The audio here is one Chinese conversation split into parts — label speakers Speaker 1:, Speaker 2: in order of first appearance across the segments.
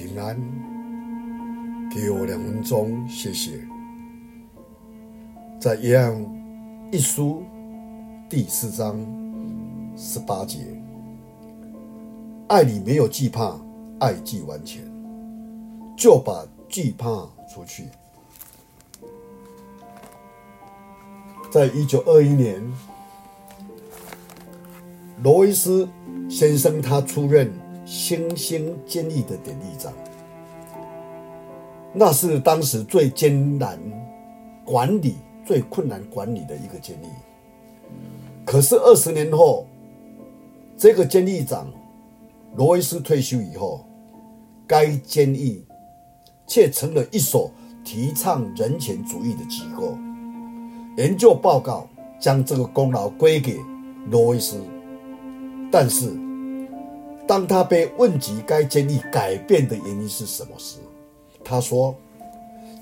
Speaker 1: 平安。给我两分钟，谢谢。在约翰一书第四章十八节，爱里没有惧怕，爱既完全，就把惧怕除去。在一九二一年，罗威斯先生他出任新兴监狱的典狱长，那是当时最艰难管理、最困难管理的一个监狱。可是二十年后，这个监狱长罗威斯退休以后，该监狱却成了一所提倡人权主义的机构。研究报告将这个功劳归给罗威斯，但是当他被问及该监狱改变的原因是什么时，他说：“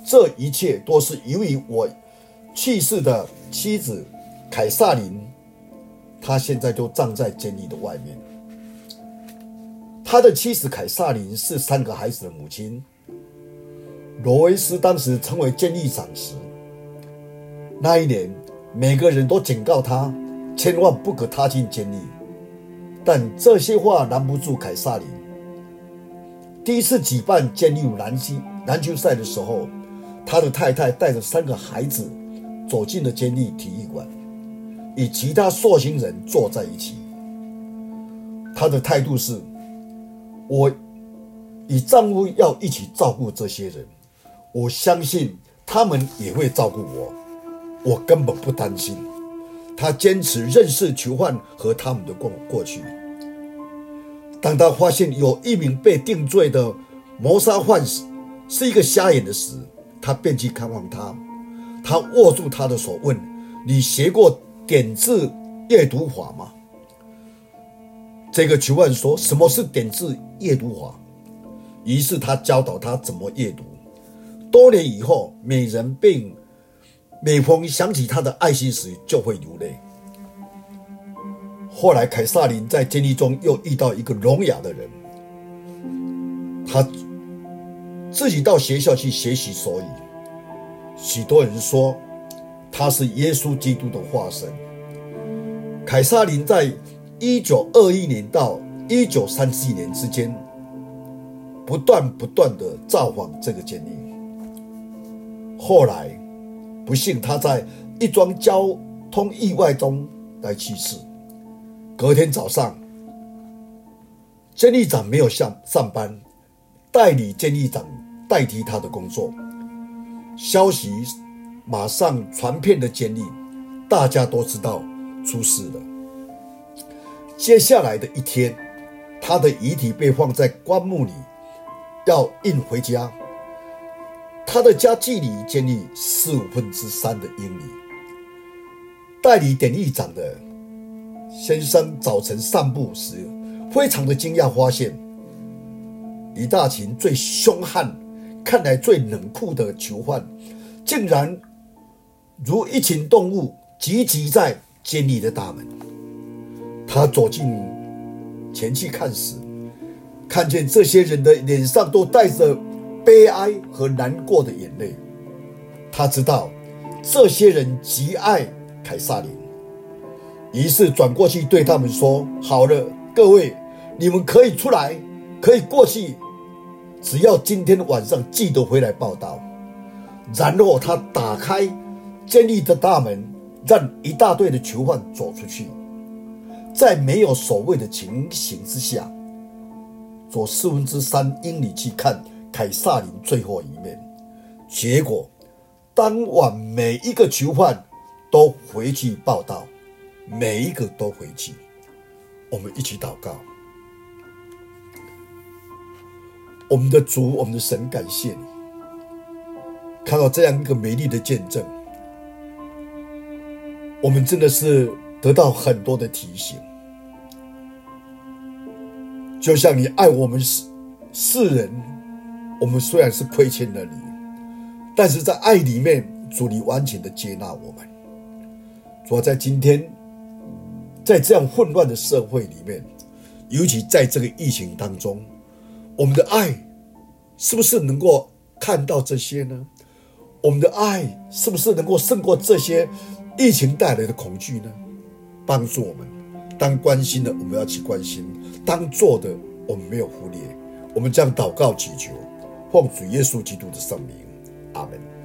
Speaker 1: 这一切都是由于我去世的妻子凯萨琳，她现在就站在监狱的外面。他的妻子凯萨琳是三个孩子的母亲。罗威斯当时成为监狱长时。”那一年，每个人都警告他，千万不可踏进监狱。但这些话拦不住凯萨琳。第一次举办监狱篮球篮球赛的时候，他的太太带着三个孩子走进了监狱体育馆，与其他受刑人坐在一起。他的态度是：我与丈夫要一起照顾这些人，我相信他们也会照顾我。我根本不担心。他坚持认识囚犯和他们的过过去。当他发现有一名被定罪的谋杀犯是一个瞎眼的时，他便去看望他。他握住他的手，问：“你学过点字阅读法吗？”这个囚犯说：“什么是点字阅读法？”于是他教导他怎么阅读。多年以后，美人病。每逢想起他的爱心时，就会流泪。后来，凯撒琳在监狱中又遇到一个聋哑的人，他自己到学校去学习手语。许多人说他是耶稣基督的化身。凯撒琳在一九二一年到一九三七年之间，不断不断的造访这个监狱。后来。不幸，他在一桩交通意外中来去世。隔天早上，监狱长没有上上班，代理监狱长代替他的工作。消息马上传遍了监狱，大家都知道出事了。接下来的一天，他的遗体被放在棺木里，要运回家。他的家距离监狱四五分之三的英里。代理典狱长的先生早晨散步时，非常的惊讶，发现一大群最凶悍、看来最冷酷的囚犯，竟然如一群动物聚集在监狱的大门。他走进前去看时，看见这些人的脸上都带着。悲哀和难过的眼泪，他知道这些人极爱凯萨琳，于是转过去对他们说：“好了，各位，你们可以出来，可以过去，只要今天晚上记得回来报到。”然后他打开监狱的大门，让一大队的囚犯走出去，在没有守卫的情形之下，走四分之三英里去看。凯撒林最后一面，结果当晚每一个囚犯都回去报到，每一个都回去。我们一起祷告，我们的主，我们的神，感谢你，看到这样一个美丽的见证，我们真的是得到很多的提醒，就像你爱我们世世人。我们虽然是亏欠了你，但是在爱里面，主你完全的接纳我们。主要在今天，在这样混乱的社会里面，尤其在这个疫情当中，我们的爱是不是能够看到这些呢？我们的爱是不是能够胜过这些疫情带来的恐惧呢？帮助我们，当关心的我们要去关心，当做的我们没有忽略。我们将祷告祈求，奉主耶稣基督的圣名，阿门。